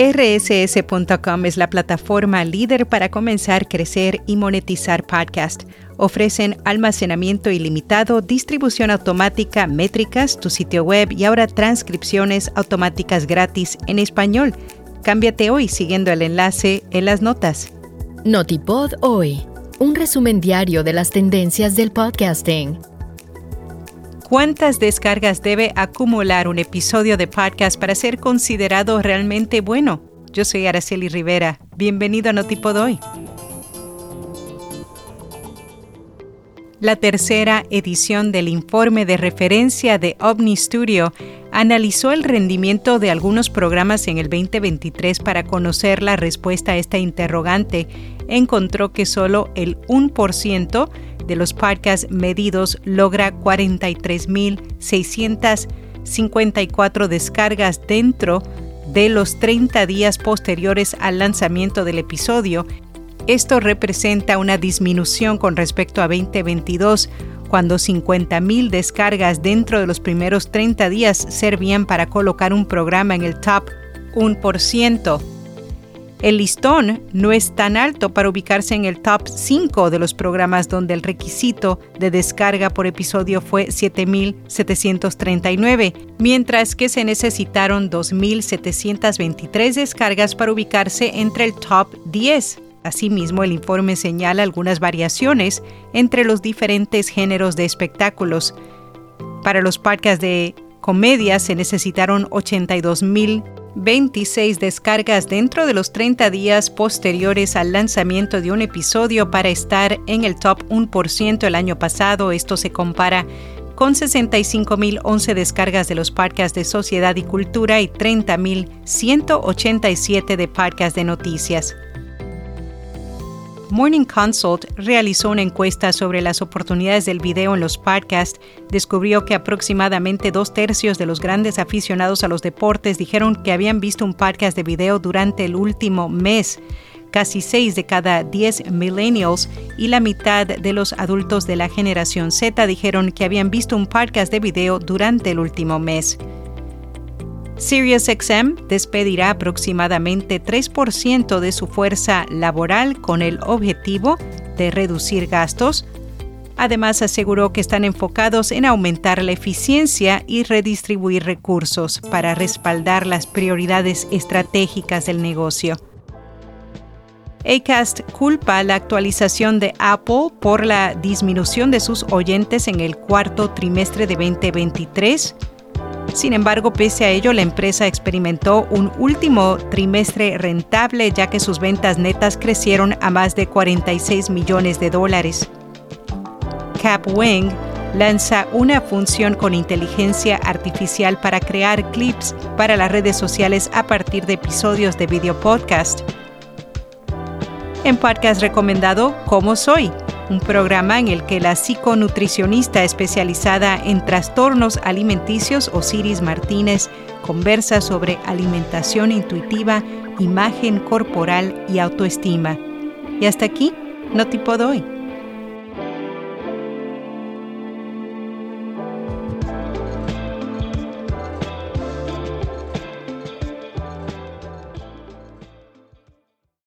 RSS.com es la plataforma líder para comenzar, crecer y monetizar podcast. Ofrecen almacenamiento ilimitado, distribución automática, métricas, tu sitio web y ahora transcripciones automáticas gratis en español. Cámbiate hoy siguiendo el enlace en las notas. Notipod hoy, un resumen diario de las tendencias del podcasting. ¿Cuántas descargas debe acumular un episodio de podcast para ser considerado realmente bueno? Yo soy Araceli Rivera. Bienvenido a Notipod hoy. La tercera edición del informe de referencia de OVNI Studio analizó el rendimiento de algunos programas en el 2023 para conocer la respuesta a esta interrogante. Encontró que solo el 1% de los podcasts medidos logra 43.654 descargas dentro de los 30 días posteriores al lanzamiento del episodio. Esto representa una disminución con respecto a 2022, cuando 50.000 descargas dentro de los primeros 30 días servían para colocar un programa en el top 1%. El listón no es tan alto para ubicarse en el top 5 de los programas donde el requisito de descarga por episodio fue 7.739, mientras que se necesitaron 2.723 descargas para ubicarse entre el top 10. Asimismo, el informe señala algunas variaciones entre los diferentes géneros de espectáculos. Para los podcasts de comedia se necesitaron 82.000 26 descargas dentro de los 30 días posteriores al lanzamiento de un episodio para estar en el top 1% el año pasado. Esto se compara con 65.011 descargas de los podcasts de sociedad y cultura y 30.187 de podcasts de noticias. Morning Consult realizó una encuesta sobre las oportunidades del video en los podcasts. Descubrió que aproximadamente dos tercios de los grandes aficionados a los deportes dijeron que habían visto un podcast de video durante el último mes. Casi seis de cada diez millennials y la mitad de los adultos de la generación Z dijeron que habían visto un podcast de video durante el último mes. SiriusXM despedirá aproximadamente 3% de su fuerza laboral con el objetivo de reducir gastos. Además, aseguró que están enfocados en aumentar la eficiencia y redistribuir recursos para respaldar las prioridades estratégicas del negocio. Acast culpa la actualización de Apple por la disminución de sus oyentes en el cuarto trimestre de 2023 sin embargo, pese a ello, la empresa experimentó un último trimestre rentable ya que sus ventas netas crecieron a más de 46 millones de dólares. Capwing lanza una función con inteligencia artificial para crear clips para las redes sociales a partir de episodios de video podcast. En podcast recomendado Como Soy, un programa en el que la psiconutricionista especializada en trastornos alimenticios, Osiris Martínez, conversa sobre alimentación intuitiva, imagen corporal y autoestima. Y hasta aquí, no tipo doy.